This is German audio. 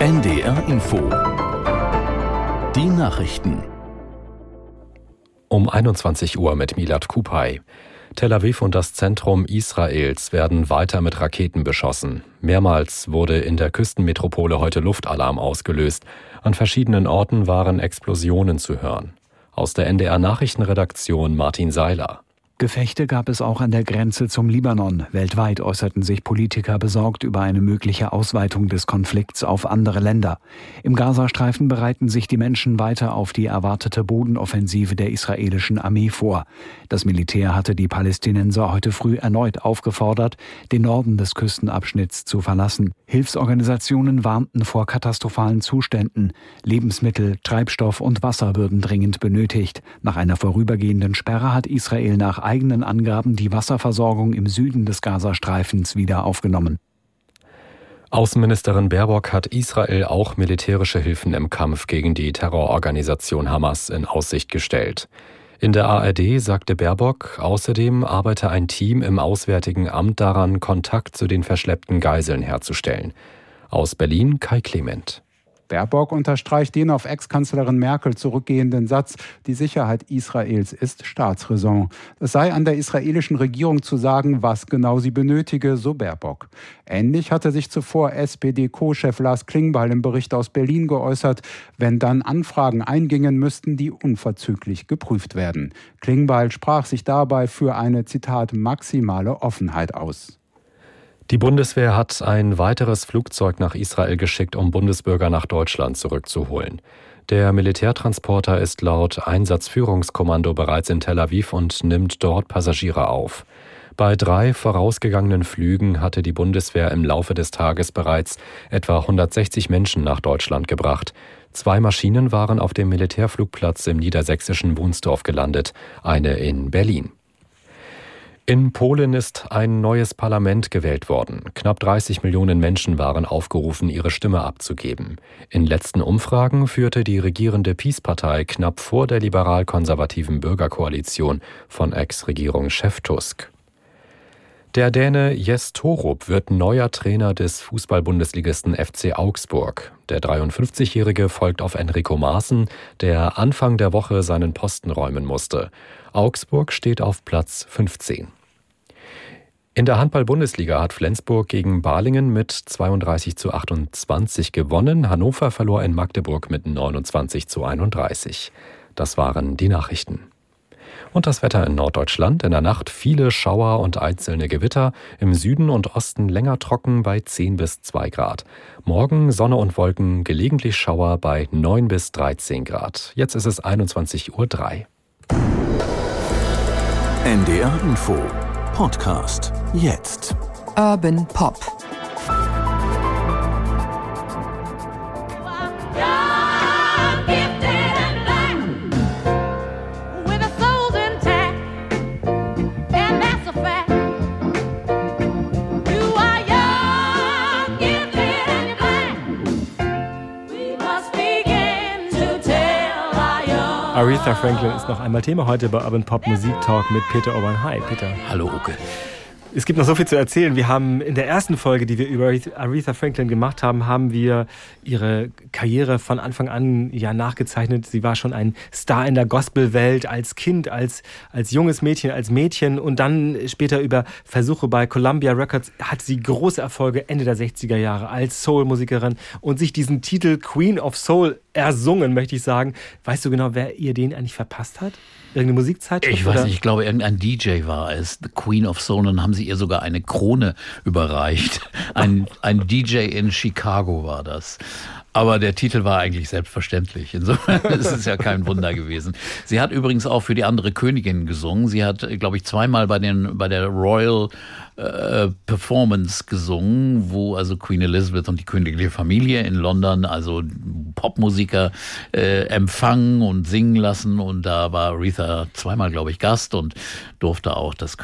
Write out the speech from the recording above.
NDR Info. Die Nachrichten. Um 21 Uhr mit Milad Kupay. Tel Aviv und das Zentrum Israels werden weiter mit Raketen beschossen. Mehrmals wurde in der Küstenmetropole heute Luftalarm ausgelöst. An verschiedenen Orten waren Explosionen zu hören. Aus der NDR Nachrichtenredaktion Martin Seiler. Gefechte gab es auch an der Grenze zum Libanon. Weltweit äußerten sich Politiker besorgt über eine mögliche Ausweitung des Konflikts auf andere Länder. Im Gazastreifen bereiten sich die Menschen weiter auf die erwartete Bodenoffensive der israelischen Armee vor. Das Militär hatte die Palästinenser heute früh erneut aufgefordert, den Norden des Küstenabschnitts zu verlassen. Hilfsorganisationen warnten vor katastrophalen Zuständen. Lebensmittel, Treibstoff und Wasser würden dringend benötigt. Nach einer vorübergehenden Sperre hat Israel nach eigenen Angaben die Wasserversorgung im Süden des Gazastreifens wieder aufgenommen. Außenministerin Baerbock hat Israel auch militärische Hilfen im Kampf gegen die Terrororganisation Hamas in Aussicht gestellt. In der ARD sagte Baerbock, außerdem arbeite ein Team im Auswärtigen Amt daran, Kontakt zu den verschleppten Geiseln herzustellen. Aus Berlin Kai Clement. Baerbock unterstreicht den auf Ex-Kanzlerin Merkel zurückgehenden Satz, die Sicherheit Israels ist Staatsräson. Es sei an der israelischen Regierung zu sagen, was genau sie benötige, so Baerbock. Ähnlich hatte sich zuvor SPD-Co-Chef Lars Klingbeil im Bericht aus Berlin geäußert. Wenn dann Anfragen eingingen, müssten die unverzüglich geprüft werden. Klingbeil sprach sich dabei für eine, Zitat, maximale Offenheit aus. Die Bundeswehr hat ein weiteres Flugzeug nach Israel geschickt, um Bundesbürger nach Deutschland zurückzuholen. Der Militärtransporter ist laut Einsatzführungskommando bereits in Tel Aviv und nimmt dort Passagiere auf. Bei drei vorausgegangenen Flügen hatte die Bundeswehr im Laufe des Tages bereits etwa 160 Menschen nach Deutschland gebracht. Zwei Maschinen waren auf dem Militärflugplatz im niedersächsischen Wunsdorf gelandet, eine in Berlin. In Polen ist ein neues Parlament gewählt worden. Knapp 30 Millionen Menschen waren aufgerufen, ihre Stimme abzugeben. In letzten Umfragen führte die regierende PiS-Partei knapp vor der liberal-konservativen Bürgerkoalition von Ex-Regierungschef Tusk. Der Däne Jes Torup wird neuer Trainer des Fußball-Bundesligisten FC Augsburg. Der 53-Jährige folgt auf Enrico Maaßen, der Anfang der Woche seinen Posten räumen musste. Augsburg steht auf Platz 15. In der Handball-Bundesliga hat Flensburg gegen Balingen mit 32 zu 28 gewonnen. Hannover verlor in Magdeburg mit 29 zu 31. Das waren die Nachrichten. Und das Wetter in Norddeutschland. In der Nacht viele Schauer und einzelne Gewitter. Im Süden und Osten länger trocken bei 10 bis 2 Grad. Morgen Sonne und Wolken, gelegentlich Schauer bei 9 bis 13 Grad. Jetzt ist es 21.03 Uhr. NDR Info Podcast. Jetzt. Urban Pop. Aretha Franklin ist noch einmal Thema heute bei Urban Pop Musik Talk mit Peter Oban. Hi, Peter. Hallo, Uke. Es gibt noch so viel zu erzählen. Wir haben in der ersten Folge, die wir über Aretha Franklin gemacht haben, haben wir ihre Karriere von Anfang an ja nachgezeichnet. Sie war schon ein Star in der Gospelwelt als Kind, als, als junges Mädchen, als Mädchen und dann später über Versuche bei Columbia Records hat sie große Erfolge Ende der 60er Jahre als Soul-Musikerin und sich diesen Titel Queen of Soul ersungen, möchte ich sagen. Weißt du genau, wer ihr den eigentlich verpasst hat? Irgendeine Musikzeit? Ich weiß nicht, ich glaube, irgendein DJ war es, The Queen of Soul, und dann haben sie ihr sogar eine Krone überreicht. Ein, ein DJ in Chicago war das. Aber der Titel war eigentlich selbstverständlich. Insofern ist es ja kein Wunder gewesen. Sie hat übrigens auch für die andere Königin gesungen. Sie hat, glaube ich, zweimal bei, den, bei der Royal äh, Performance gesungen, wo also Queen Elizabeth und die königliche Familie in London also Popmusiker äh, empfangen und singen lassen. Und da war Aretha zweimal, glaube ich, Gast und durfte auch das